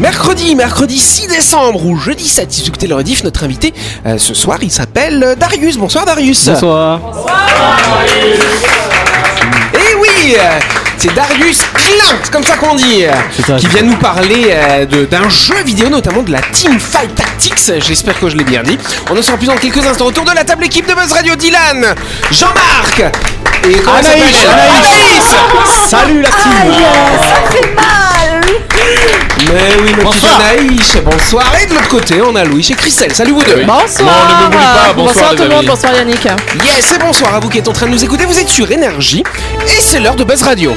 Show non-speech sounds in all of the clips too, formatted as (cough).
Mercredi, mercredi 6 décembre ou jeudi 7, si vous écoutez le rediff, notre invité euh, ce soir, il s'appelle euh, Darius. Bonsoir Darius. Bonsoir. Et oui, euh, c'est Darius Klein, c'est comme ça qu'on dit, ça, qui vient nous parler d'un jeu vidéo, notamment de la Teamfight Tactics. J'espère que je l'ai bien dit. On en saura plus dans quelques instants. Autour de la table, équipe de Buzz Radio, Dylan, Jean-Marc et comment elle Anaïs, Anaïs. Salut la team Ça fait mal Mais oui, ma petite Bonsoir. Anaïs, bonsoir. Et de l'autre côté, on a Louis et Christelle. Salut vous deux. Bonsoir. Non, ne m'oublie pas. Bonsoir, tout le monde. Bonsoir Yannick. Yes, et bonsoir à vous qui êtes en train de nous écouter. Vous êtes sur Énergie et c'est l'heure de Buzz Radio.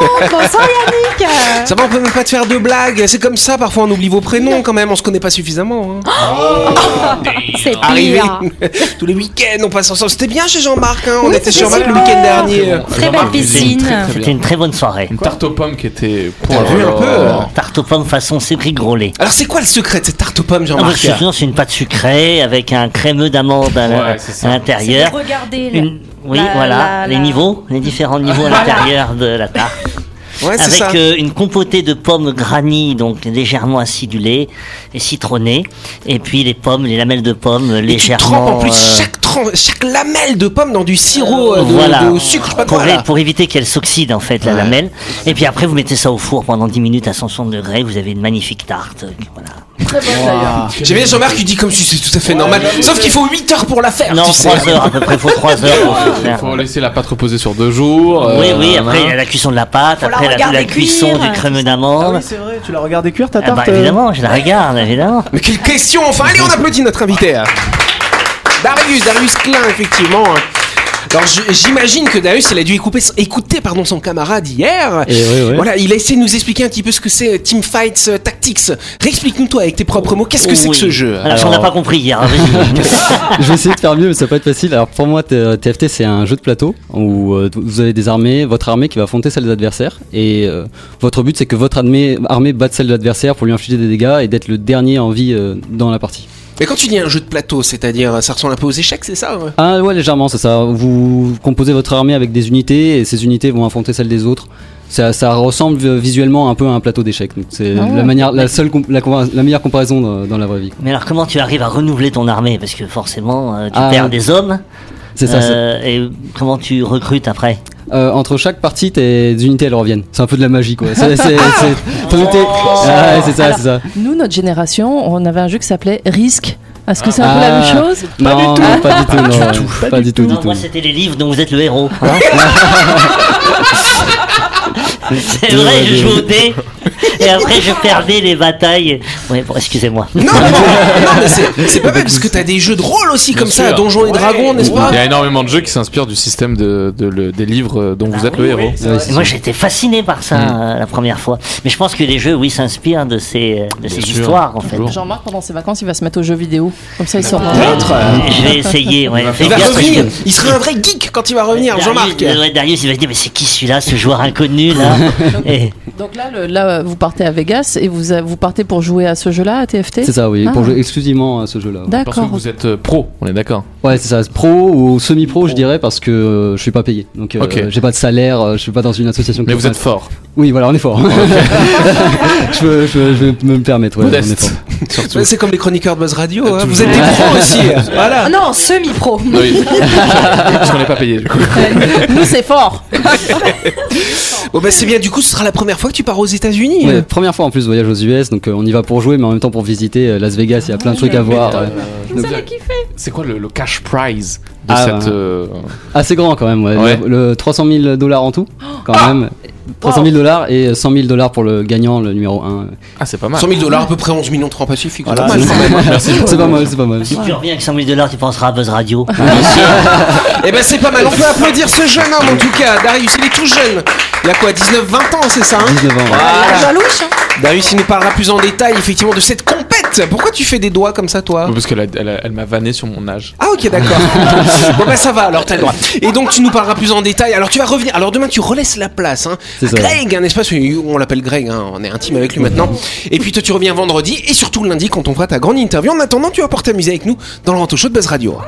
Bonsoir (laughs) Yannick. Ça va, on peut même pas te faire de blagues. C'est comme ça, parfois on oublie vos prénoms quand même, on se connaît pas suffisamment. hein. (laughs) C'est Arrivé pire. (laughs) tous les week-ends, on passe ensemble. C'était bien chez Jean-Marc, hein. on était chez Jean-Marc le week-end dernier. Très belle piscine. C'était une très bonne soirée. Une tarte aux pommes qui était. T'as vu un peu Tarte aux pommes façon Cédric Grolet. Alors c'est quoi le secret de cette tarte aux pommes, Ah, Jean-Marc? c'est sûr, c'est une pâte sucrée avec un crémeux d'amande à, la- Ouais, c'est ça. à l'intérieur. Regardez. Une- Oui, la- voilà, la- les la- niveaux, les différents niveaux à l'intérieur de la tarte. (laughs) Ouais, c'est ça. Avec euh, une compotée de pommes granny, donc légèrement acidulées et citronnées. Et puis les pommes, les lamelles de pommes Et tu légèrement. trempes en plus euh, chaque, chaque lamelle de pomme dans du sirop euh, de, voilà. de sucre, je sais pas pour, quoi. là. pour éviter qu'elle s'oxyde en fait la Ouais. lamelle. Et puis après vous mettez ça au four pendant 10 minutes à 160 degrés, vous avez une magnifique tarte. Euh, Voilà. J'aime bien Jean-Marc qui dit comme si c'est tout à fait normal. Sauf qu'il faut 8 heures pour la faire, Non, tu sais. 3 heures à peu près, faut 3 (laughs) heures pour se Il faire. faut laisser la pâte reposer sur deux jours. Oui, euh, oui, après il y hein. a la cuisson de la pâte, Faut la après la, regarder cuisson cuire, du crémeux ça. d'amande. c'est vrai, tu l'as regardé cuire ta Ah bah tarte euh évidemment, je la regarde, évidemment. Mais quelle question Enfin, allez, on applaudit notre invité. hein. Darius, Darius Klein, effectivement. hein. Alors, j'imagine que Darius, il a dû écouter, écouter pardon, son camarade hier. Et oui, oui. Voilà, il a essayé de nous expliquer un petit peu ce que c'est euh, Teamfights euh, Tactics. Réexplique-nous toi avec tes propres mots, qu'est-ce que c'est que ce jeu? Alors, j'en ai pas compris hier, hein. (laughs) Je vais essayer de faire mieux, mais ça va pas être facile. Alors pour moi, TFT c'est un jeu de plateau où euh, vous avez des armées, votre armée qui va affronter celle des adversaires, et euh, votre but c'est que votre armée, armée batte celle de l'adversaire pour lui infliger des dégâts et d'être le dernier en vie euh, dans la partie. Mais quand tu dis un jeu de plateau, c'est-à-dire, ça ressemble un peu aux échecs, c'est ça ouais Ah ouais, légèrement, c'est ça. Vous composez votre armée avec des unités et ces unités vont affronter celles des autres. Ça, ça ressemble visuellement un peu à un plateau d'échecs. Donc c'est Ah ouais. la manière, la seule, la, meilleure comparaison dans, dans la vraie vie. Mais alors comment tu arrives à renouveler ton armée? Parce que forcément, euh, tu Ah, perds des hommes. C'est ça. Euh, et comment tu recrutes après? Euh, entre chaque partie, tes unités elles reviennent. C'est un peu de la magie quoi. C'est, c'est, c'est- ton unité- Ah ouais, c'est ça, Alors, c'est ça. Nous, notre génération, on avait un jeu qui s'appelait Risque. Est-ce que c'est un peu la Ah. même chose? Non, non, pas du tout, non. Pas, du tout, du Non, tout. moi c'était les livres dont vous êtes le héros. hein. (laughs) C'est vrai, je jouais au dé et après je perdais les batailles. Ouais, bon, excusez-moi. Non, non, non, non, mais (laughs) c'est pas mal parce que t'as des jeux de rôle aussi Bien comme ça, sûr. Donjons et Dragons, n'est-ce pas Il y a énormément de jeux qui s'inspirent du système de, de le- des livres euh, dont vous Ah êtes le héros. Et moi ça. j'étais fasciné par ça Mm. euh, la première fois. Mais je pense que les jeux, oui, s'inspirent de ces, de ces sûr, histoires en fait. Jean-Marc, pendant ses vacances, il va se mettre aux jeux vidéo. Comme ça, il saura. Peut-être. Je vais essayer. Ouais. Il va revenir. que- Il serait un vrai geek quand il va revenir, Jean-Marc. euh, Darius, il va se dire mais c'est qui celui-là, ce joueur inconnu là (laughs) Donc là, là, vous partez à Vegas et vous, a- vous partez pour jouer à ce jeu-là, à TFT C'est ça, oui, Ah. pour jouer exclusivement à ce jeu-là. Parce que D'accord. vous êtes euh, pro, on est d'accord. Ouais, c'est ça, pro ou semi-pro, je dirais, parce que euh, je suis pas payé. Donc, euh, Ok. j'ai pas de salaire, euh, je suis pas dans une association. Mais vous êtes fort. Oui, voilà, on est fort. (laughs) je, peux, je, peux- je vais me le permettre, ouais, on est Modeste. fort. (laughs) Surtout. Ouais, C'est comme les chroniqueurs de Buzz Radio, hein. Vous êtes des pros aussi. (laughs) Voilà. Ah non, semi-pro. Oui. Parce qu'on n'est pas payé du coup. Nous, c'est fort. Bon bah c'est bien, du coup ce sera la première fois que tu pars aux États-Unis. Ouais, première fois en plus, voyage aux US, donc euh, on y va pour jouer, mais en même temps pour visiter euh, Las Vegas, il y a plein de trucs à voir. ouais. Vous avez kiffé. C'est quoi le, le cash prize de Ah, cette. bah. euh, Assez grand quand même, ouais. Ouais. Le, le 300 000 dollars en tout, quand même. 300 000 dollars et 100 000 dollars pour le gagnant, le numéro 1. Ah, c'est pas mal. 100 000 dollars, à peu près 11 millions de francs pacifiques. Voilà, c'est pas mal, c'est- quand même. (laughs) c'est pas mal, c'est pas mal. Si tu reviens avec 100 000 dollars, tu penseras à Buzz Radio. Eh ben c'est pas mal, on peut applaudir ce jeune homme en tout cas. Darius, il est tout jeune. Il a quoi 19, 20 ans, c'est ça hein 19 ans. ouais. Voilà. Jalouche, hein. Darius, il nous parlera plus en détail effectivement de cette compète. Pourquoi tu fais des doigts comme ça, toi? Parce qu'elle elle, elle m'a vanné sur mon âge. Ah ok d'accord. (laughs) bon bah ça va alors t'as le droit. Et donc tu nous parleras plus en détail. Alors tu vas revenir. Alors demain tu relaisses la place. Hein, C'est à ça. Greg, un espace on l'appelle Greg. Hein, on est intime avec lui maintenant. Et puis toi tu reviens vendredi et surtout lundi quand on fera ta grande interview. En attendant tu vas pouvoir t'amuser avec nous dans le Ranto Show de Buzz Radio.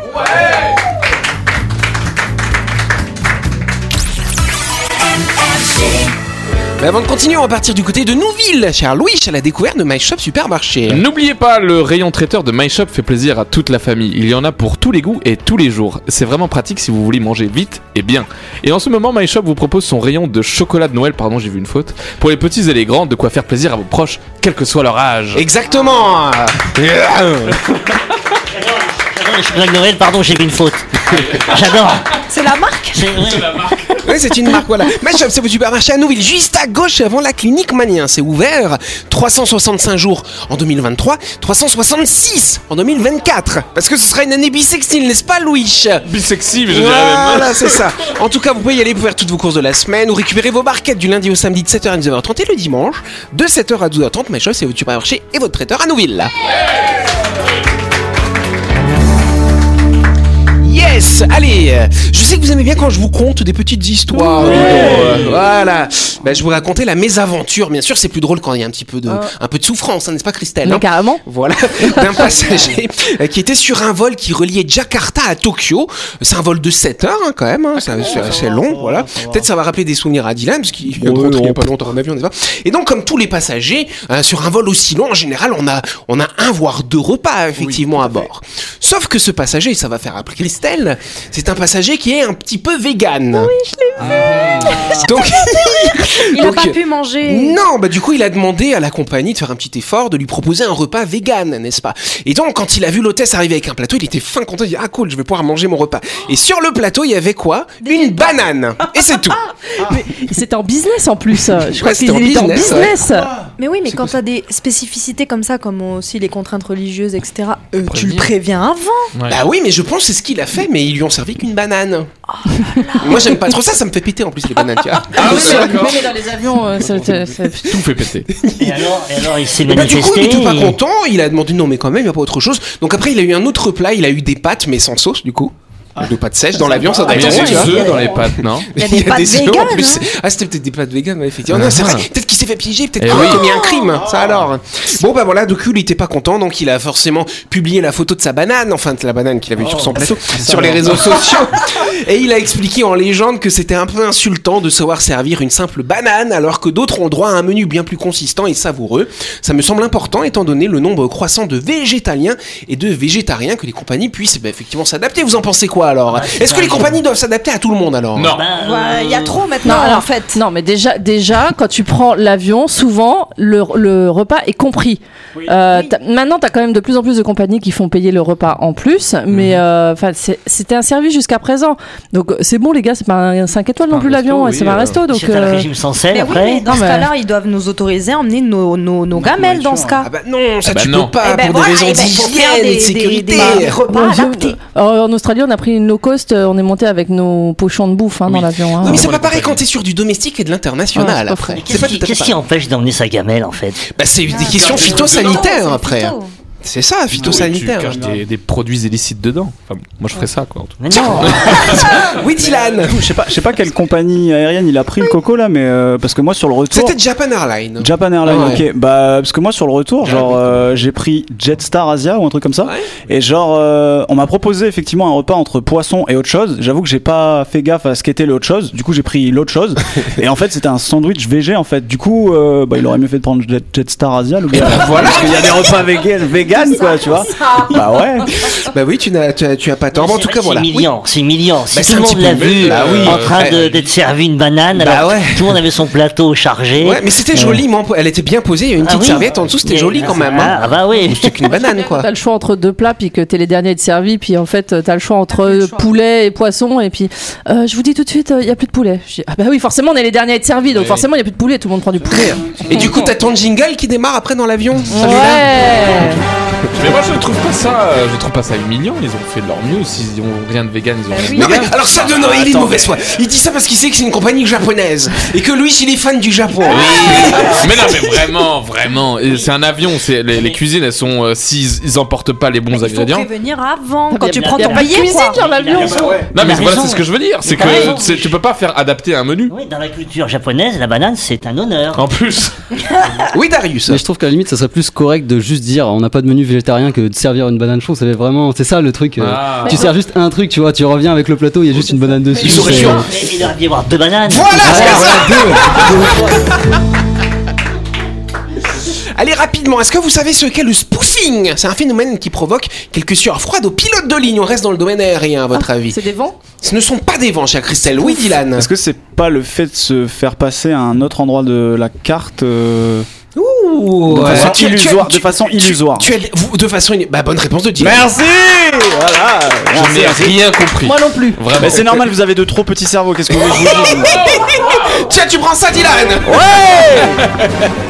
Mais avant de continuer, on va partir du côté de Nouville, cher Louis, à la découverte de My Shop Supermarché. N'oubliez pas, le rayon traiteur de My Shop fait plaisir à toute la famille. Il y en a pour tous les goûts et tous les jours. C'est vraiment pratique si vous voulez manger vite et bien. Et en ce moment, My Shop vous propose son rayon de chocolat de Noël, pardon, j'ai vu une faute, pour les petits et les grands, de quoi faire plaisir à vos proches, quel que soit leur âge. Exactement chocolats de Noël, pardon, j'ai fait une faute. J'adore. C'est la marque C'est ouais. Oui, c'est une marque, voilà. Shop, c'est votre supermarché à Nouville, juste à gauche avant la clinique Manien. C'est ouvert 365 jours en 2023, 366 en 2024. Parce que ce sera une année bisextile, n'est-ce pas, Louis? Bisexy, je dirais même. Voilà, c'est ça. En tout cas, vous pouvez y aller pour faire toutes vos courses de la semaine ou récupérer vos barquettes du lundi au samedi de 7h à 19h30 et le dimanche de 7h à 12h30. My Shop, c'est votre supermarché et votre traiteur à Nouville. Yes Allez euh, Je sais que vous aimez bien quand je vous conte des petites histoires. euh, Voilà Ben, Je vous racontais la mésaventure. Bien sûr, c'est plus drôle quand il y a un petit peu de, un peu de souffrance, hein, n'est-ce pas Christelle Mais hein carrément. voilà, (laughs) d'un passager euh, qui était sur un vol qui reliait Jakarta à Tokyo. C'est un vol de 7 heures hein, quand même, hein, c'est assez long, voilà. Peut-être ça va rappeler des souvenirs à Dylan, parce qu'il vient de rentrer il y a pas longtemps en avion, n'est-ce pas Et donc, comme tous les passagers, euh, sur un vol aussi long, en général, on a, on a un voire deux repas effectivement à bord. Sauf que ce passager, ça va faire appeler Christelle, c'est un passager qui est un petit peu vegan. Oui, je l'ai vu. Donc, (laughs) Il a (laughs) donc, pas pu manger. non, bah du coup, il a demandé à la compagnie de faire un petit effort, de lui proposer un repas vegan, n'est-ce pas? Et donc, quand il a vu l'hôtesse arriver avec un plateau, il était fin content. Il dit ah cool, je vais pouvoir manger mon repas. Et sur le plateau, il y avait quoi? Une banane. Et c'est tout. (laughs) C'était en business en plus. Je crois Ouais, qu'il c'était en était en business, business. Mais oui, mais quand t'as des spécificités comme ça, comme aussi les contraintes religieuses, etc., euh, tu le préviens avant. Ouais. Bah oui, mais je pense que c'est ce qu'il a fait, mais ils lui ont servi qu'une banane. Moi, j'aime pas trop ça. Ça me fait péter en plus les bananes. Tu vois. Ah oui, mais- mais dans les avions, euh, ça- ça- ça- Tout fait péter. Et alors, et alors il s'est bah, du coup, manifesté. il était pas et- content. Il a demandé non, mais quand même, il n'y a pas autre chose. Donc après, il a eu un autre plat. Il a eu des pâtes, mais sans sauce, du coup. De pâtes sèches dans l'avion, ça doit Ah, Il y être a bon, des tu vois. œufs dans les pâtes, non Il y a des pâtes œufs en véganes, plus. hein. Ah, c'était peut-être des pâtes véganes, effectivement. Non, Ah. c'est vrai. Peut-être qu'il s'est fait piéger, peut-être Eh qu'il oui. a commis un crime. Ça alors. Bon, bah voilà, lui, il était pas content, donc il a forcément publié la photo de sa banane, enfin de la banane qu'il avait sur son plateau, sur les réseaux (laughs) sociaux. Et il a expliqué en légende que c'était un peu insultant de savoir servir une simple banane alors que d'autres ont droit à un menu bien plus consistant et savoureux. Ça me semble important étant donné le nombre croissant de végétaliens et de végétariens que les compagnies puissent bah, effectivement s'adapter. Vous en pensez quoi alors Est-ce que les compagnies doivent s'adapter à tout le monde alors Non. Bah, Il y a euh, trop maintenant, Non, alors, en fait. Non, mais déjà, déjà, quand tu prends l'avion, souvent le, le repas est compris. Euh, t'as- Maintenant, tu as quand même de plus en plus de compagnies qui font payer le repas en plus, mais euh, enfin, c'est- c'était un service jusqu'à présent. Donc c'est bon, les gars, c'est pas un 5 étoiles non plus l'avion, oui, c'est pas un euh, resto. Donc, euh, régime sans sel Mais oui, après. mais dans Non, ce mais- cas-là, ils doivent nous autoriser à emmener nos, nos, nos gamelles dans ce cas. Ah bah non, ça Ah bah tu non. peux pas Eh ben pour voilà, des raisons eh ben, d'hygiène et de sécurité. repas adaptés. Alors, en Australie, on a pris une low cost, euh, on est monté avec nos pochons de bouffe hein, dans l'avion. hein. Non, mais c'est pas pareil quand t'es sur du domestique et de l'international après. Qu'est-ce qui, qu'est-ce qui empêche d'emmener sa gamelle en fait Bah, c'est des questions c'est phytosanitaires après. C'est ça, Tu phytosanitaire. caches des, des produits illicites dedans. Enfin, moi, je ferais ça, quoi. en tout cas. Mais non (laughs) Oui, Dylan. Je sais pas, je sais pas quelle compagnie aérienne il a pris le coco là, mais euh, parce que moi sur le retour. C'était Japan Airlines. Japan Airlines, Ouais. ok. Bah, parce que moi sur le retour, Ouais, genre, oui, euh, j'ai pris Jetstar Asia ou un truc comme ça. Ouais. Et genre, euh, on m'a proposé effectivement un repas entre poisson et autre chose. J'avoue que j'ai pas fait gaffe à ce qu'était l'autre chose. Du coup, j'ai pris l'autre chose. (laughs) et en fait, c'était un sandwich végé en fait. Du coup, euh, bah, il aurait mieux fait de prendre Jet- Jetstar Asia, le gars. (laughs) voilà. Parce qu'il y a des repas vegan, vegan vegan, quoi, tu vois. Bah ouais. (laughs) Bah oui, tu n'as, tu as, tu as pas tort. Bon, en tout cas, C'est voilà. humiliant, c'est humiliant. Si Bah, tout c'est le un petit monde l'a peu- vu Bah oui. en train de- d'être servi une banane, Bah alors ouais. tout le monde avait son plateau chargé. Ouais, mais c'était joliment. Elle était bien posée. Il y a une Ah petite oui. serviette en dessous. C'était Mais- joli quand même. hein. Ah, bah oui. C'était qu'une (laughs) banane, quoi. T'as le choix entre deux plats, puis que t'es les derniers à être servis, puis en fait, t'as le choix entre poulet et poisson, et puis euh, je vous dis tout de suite, il y a plus de poulet. Je dis, ah bah oui, forcément, on est les derniers à être servis, donc Oui. forcément, il y a plus de poulet, tout le monde prend du poulet. Et du coup, t'as ton jingle qui démarre après dans l'avion. Ouais. Mais moi je trouve pas ça, euh, je trouve pas ça humiliant. Ils ont fait de leur mieux. S'ils ont rien de vegan, ils ont rien de Non, mais vegan. alors ça de Noël, il est de mauvaise foi. Il dit ça parce qu'il sait que c'est une compagnie japonaise et que lui, il est fan du Japon. mais non, mais vraiment, vraiment. Et C'est un avion. C'est les, les cuisines, elles sont. euh, S'ils ils emportent pas les bons Il faut ingrédients. prévenir avant, quand tu prends ton cuisine quoi. dans l'avion. Non, Il mais a voilà, raison. c'est ce que je veux dire. C'est raison. que c'est- tu peux pas faire adapter un menu. Oui, dans la culture japonaise, la banane, c'est un honneur. En plus. (laughs) Oui, Darius. Mais je trouve qu'à la limite, ça serait plus correct de juste dire on n'a pas de menu végétarien que de servir une banane chaude. C'est vraiment, c'est ça le truc. euh, Ah. Tu sers juste un truc, tu vois, tu reviens avec le plateau, il y a juste une banane dessus. Ils sont c'est- chiants. Mais il aurait dû y avoir deux bananes. Voilà, Ah, c'est ça. (laughs) Allez rapidement, est-ce que vous savez ce qu'est le spoofing? C'est un phénomène qui provoque quelques sueurs froides aux pilotes de ligne. On reste dans le domaine aérien, à votre avis. C'est des vents? Ce ne sont pas des vents, chère Christelle. Oui, Dylan. Est-ce que c'est pas le fait de se faire passer à un autre endroit de la carte euh, Ouh, de, façon Tu- tu- illusoire, tu- de façon tu- illusoire Tu as vous- de façon bah bonne réponse de Dylan. Merci Voilà Je n'ai rien compris. Moi non plus. Vraiment. Mais c'est normal, vous avez de trop petits cerveaux, qu'est-ce que vous voulez (laughs) Tiens, tu prends ça, Dylan. Ouais.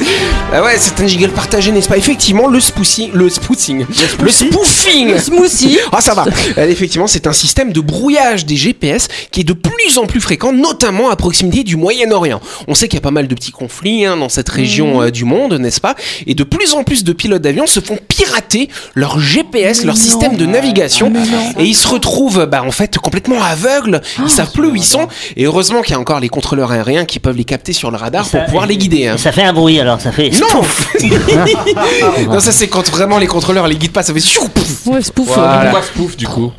(laughs) Ah ouais, c'est un jingle partagé, n'est-ce pas Effectivement, le spoofing, le spoofing, le spoofing, Smoothie. Ah ça va. Euh, effectivement, c'est un système de brouillage des GPS qui est de plus en plus fréquent, notamment à proximité du Moyen-Orient. On sait qu'il y a pas mal de petits conflits hein, dans cette région euh, du monde, n'est-ce pas? Et de plus en plus de pilotes d'avion se font pirater leur GPS, leur système de navigation, et ils se retrouvent, bah, en fait, complètement aveugles. Ils savent plus où ils sont. Et heureusement qu'il y a encore les contrôleurs aériens qui peuvent les capter sur le radar ça- pour pouvoir les guider. hein. Ça fait un bruit alors, ça fait. Non (laughs) Non, ça c'est quand vraiment les contrôleurs les guident pas, ça fait. Ouais, spoof. Voilà. Pourquoi spoof du coup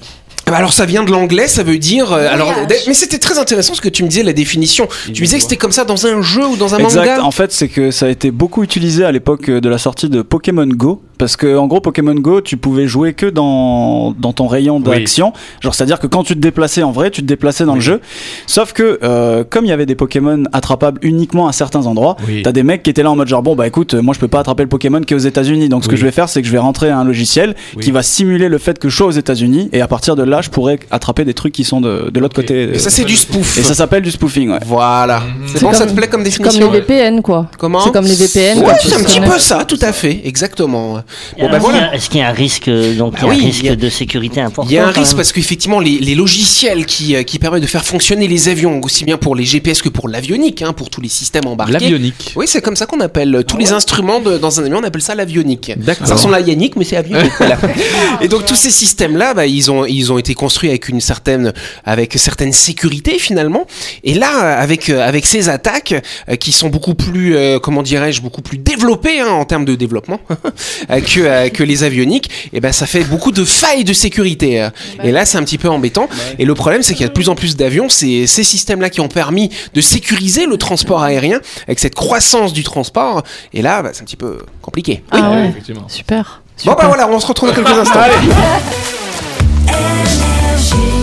Ah bah alors ça vient de l'anglais, ça veut dire. euh, alors, mais c'était très intéressant ce que tu me disais la définition. Tu me disais que c'était comme ça dans un jeu ou dans un Exact. manga. En fait, c'est que ça a été beaucoup utilisé à l'époque de la sortie de Pokémon Go. Parce que, en gros, Pokémon Go, tu pouvais jouer que dans, dans ton rayon Oui. d'action. Genre, c'est-à-dire que quand tu te déplaçais en vrai, tu te déplaçais dans le jeu. Sauf que, euh, comme il y avait des Pokémon attrapables uniquement à certains endroits, Oui. t'as des mecs qui étaient là en mode genre, bon, bah écoute, moi je peux pas attraper le Pokémon qui est aux États-Unis. Donc, ce que je vais faire, c'est que je vais rentrer un logiciel Oui. qui va simuler le fait que je sois aux États-Unis. Et à partir de là, je pourrais attraper des trucs qui sont de, de l'autre Ok. côté. Et ça c'est du spoof. Et ça s'appelle du spoofing, ouais. Voilà. C'est C'est bon, ça comme- te plaît comme Comme définition les VPN, quoi. Comment C'est comme les VPN. Ouais, c'est un petit peu ça, tout à fait, exactement. Bon bah est-ce qu'il y voilà. a- Est-ce qu'il y a un risque, euh, donc, il y a Ah un risque a- de sécurité important Il y a un risque parce qu'effectivement, les, les logiciels qui, euh, qui permettent de faire fonctionner les avions, aussi bien pour les GPS que pour l'avionique, hein, pour tous les systèmes embarqués. L'avionique. Oui, c'est comme ça qu'on appelle euh, tous les instruments de- dans un avion, on appelle ça l'avionique. D'accord. Ça ressemble à Yannick, mais c'est avionique. (laughs) voilà. Et donc tous ces systèmes-là, bah, ils ont ils ont été construits avec une certaine avec sécurités finalement. Et là, avec avec ces attaques qui sont beaucoup plus euh, comment dirais-je beaucoup plus développées hein, en termes de développement euh, (laughs) que euh, que les avioniques, et ben ça fait beaucoup de failles de sécurité. euh. Et là, c'est un petit peu embêtant. Et le problème, c'est qu'il y a de plus en plus d'avions. C'est ces systèmes-là qui ont permis de sécuriser le transport aérien avec cette croissance du transport. Et là, bah, c'est un petit peu compliqué. Ah ouais. effectivement. Super. Bon bah voilà, on se retrouve dans quelques (laughs) instants. (laughs)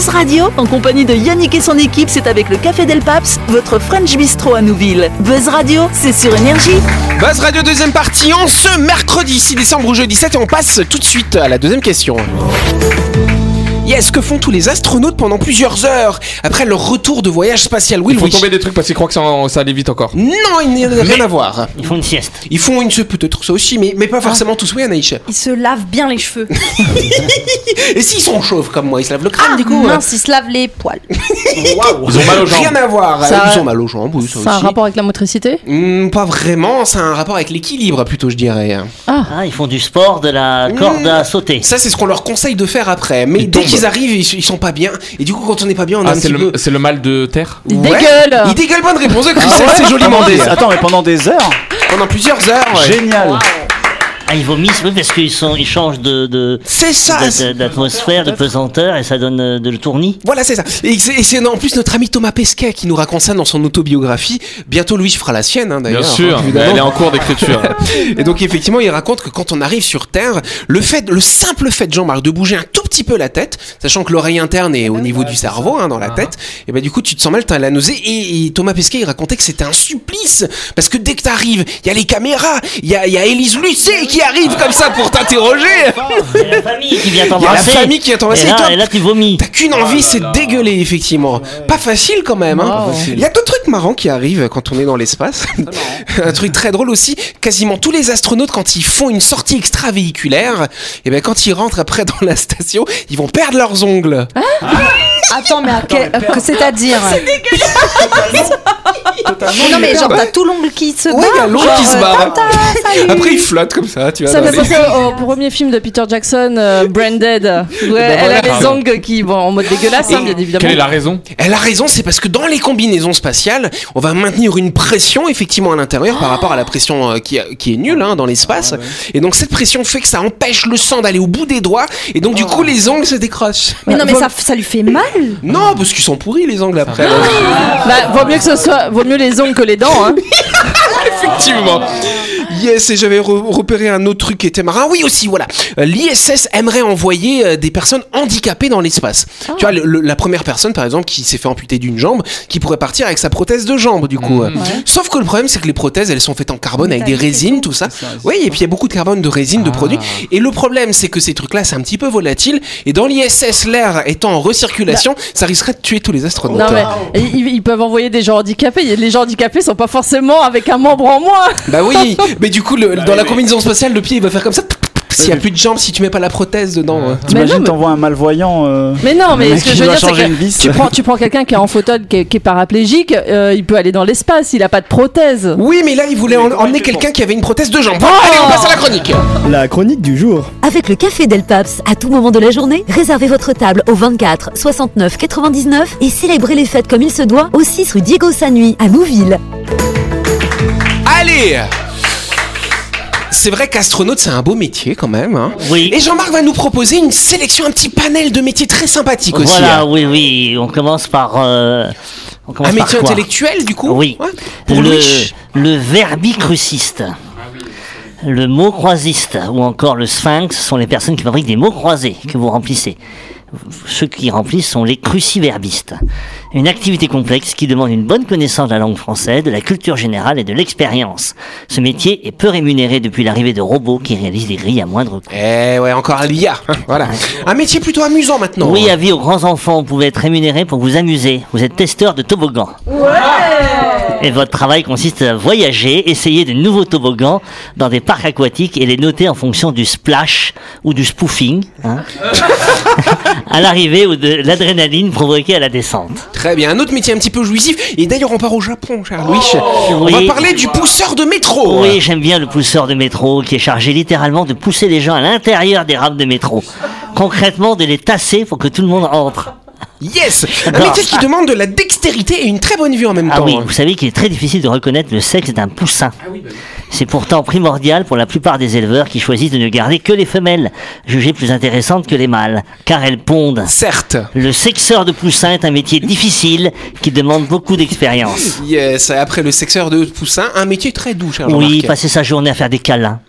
Buzz Radio, en compagnie de Yannick et son équipe, c'est avec le Café Del Paps, votre French Bistro à Nouville. Buzz Radio, c'est sur Énergie. Buzz Radio deuxième partie en ce mercredi 6 décembre au jeudi 7 et on passe tout de suite à la deuxième question. Yes, que font tous les astronautes pendant plusieurs heures après leur retour de voyage spatial Oui, Il faut Louis. tomber des trucs parce qu'ils croient que ça, ça allait vite encore. Non, il n'y a rien à voir. Ils font une sieste. Ils font une peut-être ça aussi, mais, mais pas forcément tous. Oui, Anaïs. Ils se lavent bien les cheveux. (laughs) Et s'ils sont chauves comme moi, ils se lavent le crâne Ah, du coup. mince, ils se lavent les poils. Ils ont mal aux jambes. Rien à voir. Ça- Ils ont mal aux jambes, oui, ça Ça a un rapport avec la motricité Hmm, pas vraiment, ça a un rapport avec l'équilibre plutôt, je dirais. Ah, ils font du sport, de la corde Mmh. à sauter. Ça, c'est ce qu'on leur conseille de faire après. Mais Ils dès tombent. qu'ils ils arrivent, ils, ils sont pas bien. Et du coup, quand on n'est pas bien, on a Ah, un c'est petit le, peu. c'est le mal de terre Il Ouais. dégueule Il dégueule, bonne réponse de Ah Christelle, ouais c'est joliment Pendant dit. des- Attends, mais pendant des heures Pendant plusieurs heures. ouais. Génial Ah, ils vomissent, oui, parce qu'ils sont, ils changent de, de- C'est ça. de- c'est- de- d'atmosphère, de pesanteur, et ça donne euh, de le tournis. Voilà, c'est ça. Et c'est et c'est en plus notre ami Thomas Pesquet qui nous raconte ça dans son autobiographie. Bientôt, Louis fera la sienne, hein, d'ailleurs. Bien sûr, hein, elle est en cours d'écriture. (laughs) Et donc effectivement, il raconte que quand on arrive sur Terre, le fait, le simple fait, Jean-Marc, de bouger un tout petit peu la tête, sachant que l'oreille interne est au niveau du cerveau, hein, dans la tête, et ben du coup tu te sens mal, t'as la nausée. Et, et Thomas Pesquet, il racontait que c'était un supplice parce que dès que t'arrives, il y a les caméras, il y a, il y a Élise Lucet qui arrive comme ça pour t'interroger. Il y a la famille qui vient Il y a la t'embrasser. famille qui vient t'embrasser. Et Et là, toi, et là, tu vomis. T'as qu'une envie, c'est de dégueuler, effectivement. Pas facile quand même. Hein. Il y a d'autres trucs marrants qui arrivent quand on est dans l'espace. (laughs) Un truc très drôle aussi, quasiment tous les astronautes, quand ils font une sortie extravéhiculaire, et ben quand ils rentrent après dans la station, ils vont perdre leurs ongles. Attends, mais à quel- que c'est-à-dire Mais Non, mais genre, t'as tout l'ongle qui se barre. Ouais, il y a l'ongle genre, qui se euh, barre. Après, ils flottent comme ça, tu vois. Ça dans fait au (laughs) premier film de Peter Jackson, euh, (laughs) Branded, où elle, elle a les ongles qui vont en mode dégueulasse, hein, bien évidemment. Quelle est la raison? Elle a raison, c'est parce que dans les combinaisons spatiales, on va maintenir une pression effectivement à l'intérieur par rapport à la pression euh, qui, qui est nulle hein, dans l'espace. Et donc cette pression fait que ça empêche le sang d'aller au bout des doigts et donc du coup les ongles se décrochent. Mais non, mais ça, ça lui fait mal. Non, parce qu'ils sont pourris les ongles après. Bah, vaut mieux que ce soit, vaut mieux les ongles que les dents, hein. (laughs) Effectivement. Yes, et j'avais re- repéré un autre truc qui était marrant. Oui, aussi, voilà. Euh, L'ISS aimerait envoyer euh, des personnes handicapées dans l'espace. Tu vois, le- le- la première personne, par exemple, qui s'est fait amputer d'une jambe, qui pourrait partir avec sa prothèse de jambe, du coup. euh. Sauf que le problème, c'est que les prothèses, elles sont faites en carbone avec des résines, tout ça. Oui, et puis il y a beaucoup de carbone, de résine, de produits. Et le problème, c'est que ces trucs-là, c'est un petit peu volatile. Et dans l'ISS, l'air étant en recirculation, ça risquerait de tuer tous les astronautes. Non, mais ils, ils peuvent envoyer des gens handicapés. Les gens handicapés sont pas forcément avec un membre en moins. Bah oui, (laughs) mais du coup, le- dans la combinaison spatiale, le pied, il va faire comme ça. S'il y a plus de jambes, si tu mets pas la prothèse dedans. euh. Mais non, T'imagines, mais- t'envoies un malvoyant. euh, Mais non, mais mec ce que qui je veux doit dire, c'est changer que une vis. tu prends, tu prends quelqu'un qui est en fauteuil, qui est, qui est paraplégique, euh, il peut aller dans l'espace, il a pas de prothèse. Oui, mais là, il voulait en- emmener quelqu'un qui avait une prothèse de jambe. Bon, allez, on passe à la chronique. La chronique du jour. Avec le café Del Paps, à tout moment de la journée, réservez votre table au 24 69 99 et célébrez les fêtes comme il se doit au 6 rue Diego Sanui à Nouville. Allez c'est vrai qu'astronaute, c'est un beau métier quand même. hein. Oui. Et Jean-Marc va nous proposer une sélection, un petit panel de métiers très sympathiques aussi. Voilà, hein. oui, oui. On commence par. euh, on commence Un par métier quoi intellectuel, du coup Oui. Ouais. Pour le, le verbicruciste. Le mot croisiste ou encore le sphinx sont les personnes qui fabriquent des mots croisés que vous remplissez. Ceux qui remplissent sont les cruciverbistes. Une activité complexe qui demande une bonne connaissance de la langue française, de la culture générale et de l'expérience. Ce métier est peu rémunéré depuis l'arrivée de robots qui réalisent des grilles à moindre coût. Eh ouais, encore un l'IA. (laughs) voilà. Un métier plutôt amusant maintenant. Oui, avis aux grands enfants, vous pouvez être rémunéré pour vous amuser. Vous êtes testeur de toboggan. Et votre travail consiste à voyager, essayer de nouveaux toboggans dans des parcs aquatiques et les noter en fonction du splash ou du spoofing, hein, (laughs) à l'arrivée ou de l'adrénaline provoquée à la descente. Très bien, un autre métier un petit peu jouissif. Et d'ailleurs, on part au Japon, cher Louis. On oui. va parler du pousseur de métro. Oui, j'aime bien le pousseur de métro qui est chargé littéralement de pousser les gens à l'intérieur des rames de métro. Concrètement, de les tasser pour que tout le monde entre. Yes Un métier qui demande de la dextérité et une très bonne vue en même Ah temps. oui, vous savez qu'il est très difficile de reconnaître le sexe d'un poussin. C'est pourtant primordial pour la plupart des éleveurs qui choisissent de ne garder que les femelles, jugées plus intéressantes que les mâles, car elles pondent. Certes. Le sexeur de poussins est un métier difficile qui demande beaucoup d'expérience. Yes, après le sexeur de poussin, un métier très doux, cher Oui, passer sa journée à faire des câlins.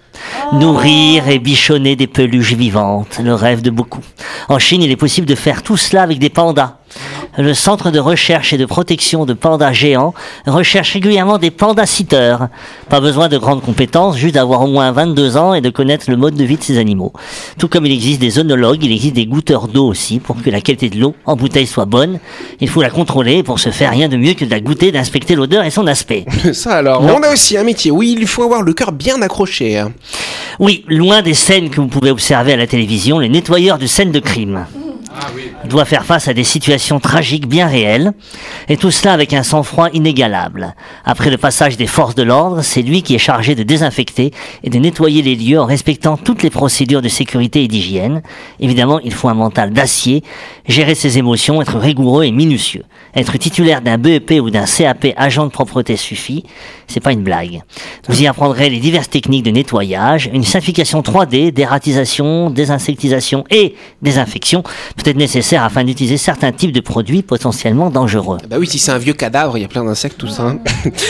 Nourrir et bichonner des peluches vivantes, le rêve de beaucoup. En Chine, il est possible de faire tout cela avec des pandas. Le centre de recherche et de protection de pandas géants recherche régulièrement des pandas-sitters. Pas besoin de grandes compétences, juste d'avoir au moins 22 ans et de connaître le mode de vie de ces animaux. Tout comme il existe des œnologues, il existe des goûteurs d'eau aussi pour que la qualité de l'eau en bouteille soit bonne. Il faut la contrôler et pour ce faire, rien de mieux que de la goûter, d'inspecter l'odeur et son aspect. (laughs) Ça alors, Non. on a aussi un métier où il faut avoir le cœur bien accroché. hein. Oui, loin des scènes que vous pouvez observer à la télévision, les nettoyeurs de scènes de crime. Doit faire face à des situations tragiques bien réelles, et tout cela avec un sang-froid inégalable. Après le passage des forces de l'ordre, c'est lui qui est chargé de désinfecter et de nettoyer les lieux en respectant toutes les procédures de sécurité et d'hygiène. Évidemment, il faut un mental d'acier, gérer ses émotions, être rigoureux et minutieux. Être titulaire d'un BEP ou d'un CAP agent de propreté suffit, c'est pas une blague. Vous y apprendrez les diverses techniques de nettoyage, une simplification 3D, dératisation, désinsectisation et désinfection peut être nécessaire afin d'utiliser certains types de produits potentiellement dangereux. Bah oui, si c'est un vieux cadavre, il y a plein d'insectes, tout ça. hein.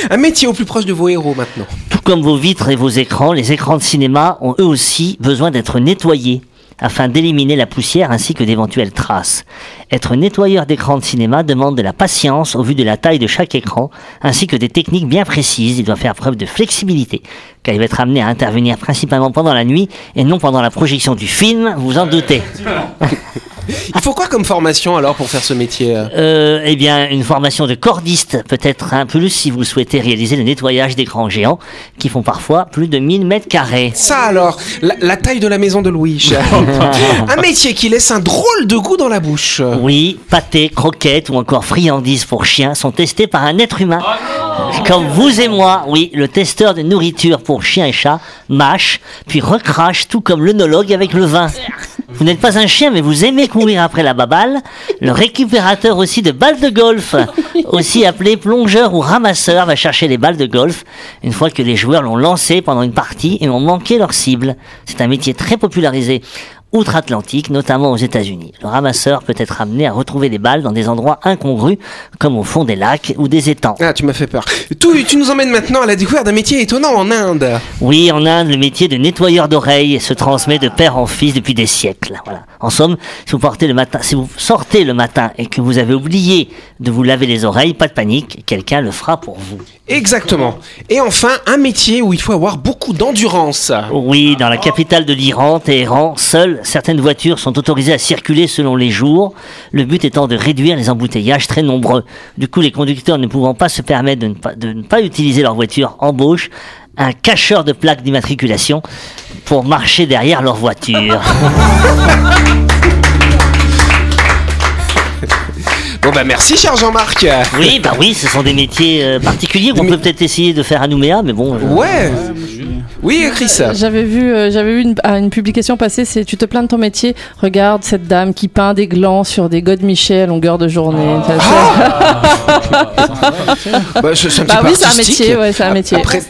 un métier au plus proche de vos héros maintenant. Tout comme vos vitres et vos écrans, les écrans de cinéma ont eux aussi besoin d'être nettoyés afin d'éliminer la poussière ainsi que d'éventuelles traces. Être nettoyeur d'écran de cinéma demande de la patience au vu de la taille de chaque écran, ainsi que des techniques bien précises. Il doit faire preuve de flexibilité, car il va être amené à intervenir principalement pendant la nuit et non pendant la projection du film, vous en doutez. Il faut quoi comme formation alors pour faire ce métier euh Euh, eh bien, une formation de cordiste peut-être un plus si vous souhaitez réaliser le nettoyage d'écrans géants qui font parfois plus de 1000 mètres carrés. Ça alors, la, la taille de la maison de Louis. (laughs) un métier qui laisse un drôle de goût dans la bouche. Oui, pâté, croquettes ou encore friandises pour chiens sont testés par un être humain. Comme vous et moi, oui, le testeur de nourriture pour chiens et chats mâche, puis recrache tout comme l'œnologue avec le vin. Vous n'êtes pas un chien, mais vous aimez courir après la baballe. Le récupérateur aussi de balles de golf, (laughs) aussi appelé plongeur ou ramasseur, va chercher les balles de golf une fois que les joueurs l'ont lancé pendant une partie et ont manqué leur cible. C'est un métier très popularisé outre-Atlantique, notamment aux États-Unis. Le ramasseur peut être amené à retrouver des balles dans des endroits incongrus, comme au fond des lacs ou des étangs. Ah, tu m'as fait peur. Tu, tu nous emmènes maintenant à la découverte d'un métier étonnant en Inde. Oui, en Inde, le métier de nettoyeur d'oreilles se transmet de père en fils depuis des siècles. Voilà. En somme, si vous, portez le matin, si vous sortez le matin et que vous avez oublié de vous laver les oreilles, pas de panique, quelqu'un le fera pour vous. Exactement. Et enfin, un métier où il faut avoir beaucoup d'endurance. Oui, dans la capitale de l'Iran, Téhéran, seules certaines voitures sont autorisées à circuler selon les jours, le but étant de réduire les embouteillages très nombreux. Du coup, les conducteurs ne pouvant pas se permettre de ne pas, de ne pas utiliser leur voiture embauchent un cacheur de plaques d'immatriculation pour marcher derrière leur voiture. (laughs) Bon bah merci cher Jean-Marc. Oui, bah oui, ce sont des métiers euh, particuliers qu'on peut peut-être essayer de faire à Nouméa, mais bon. euh, Ouais. Oui, Chris. J'avais vu, euh, j'avais vu une, publication passer, c'est tu te plains de ton métier, regarde cette dame qui peint des glands sur des Michel à longueur de journée. Ça, Bah, je- c'est un petit Bah oui, c'est un métier, ouais, c'est un métier. Après,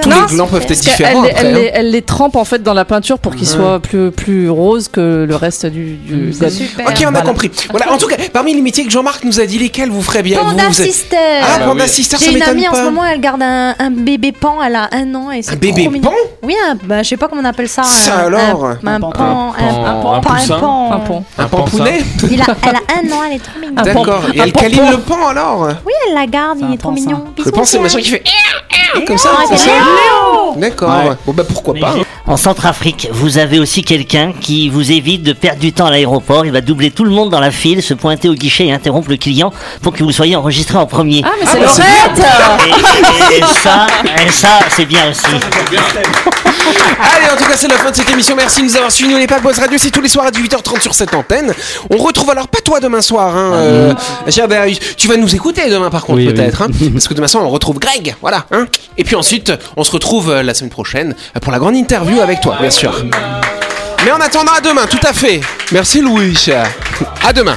tous Non, les glands peuvent être différents. elle, après, elle hein. les- elle les trempe en fait dans la peinture pour qu'ils soient plus, plus roses que le reste du. du Ok, on a compris. Voilà, en tout cas, parmi les métiers que Jean-Marc nous a dit, lesquels vous ferez bien Panda vous, vous êtes- Sister. Ah, Panda Sister, ça J'ai une m'étonne amie en pas. ce moment, elle garde un, un bébé pan, elle a un an et c'est Un bébé trop mignon. Oui, un, bah, je sais pas comment on appelle ça. Ça un, alors un, un pan, pan, un, un pan, pas poussin. un pan. Un pont. Un pampounet (laughs) Il a, elle a un an, elle est trop mignonne. Un D'accord. Et un elle câline le pan alors Oui, elle la garde, il est trop mignon. Je Bisous, pense que c'est le Pierre. machin qui fait comme ça. Ah, c'est c'est ça Léo D'accord. Ouais. Bon bah pourquoi pas. En Centrafrique, vous avez aussi quelqu'un qui vous évite de perdre du temps à l'aéroport. Il va doubler tout le monde dans la file, se pointer au guichet et interrompre le client pour que vous soyez enregistré en premier. Ah, mais c'est bah, c'est Laurette Et, et ça, et ça, c'est bien aussi. Allez, en tout cas, c'est la fin de cette émission. Merci de nous avoir suivis. Nous, les pas Buzz Radio, c'est tous les soirs à 18h30 sur cette antenne. On retrouve alors pas toi demain soir. Hein, euh, Gérard, tu vas nous écouter demain, par contre, Oui, oui. peut-être. Hein, parce que demain soir, on retrouve Greg. Voilà. Hein, et puis ensuite, on se retrouve euh, la semaine prochaine euh, pour la grande interview avec toi, bien sûr. Mais en attendant, à demain, tout à fait. Merci, Louis. À demain.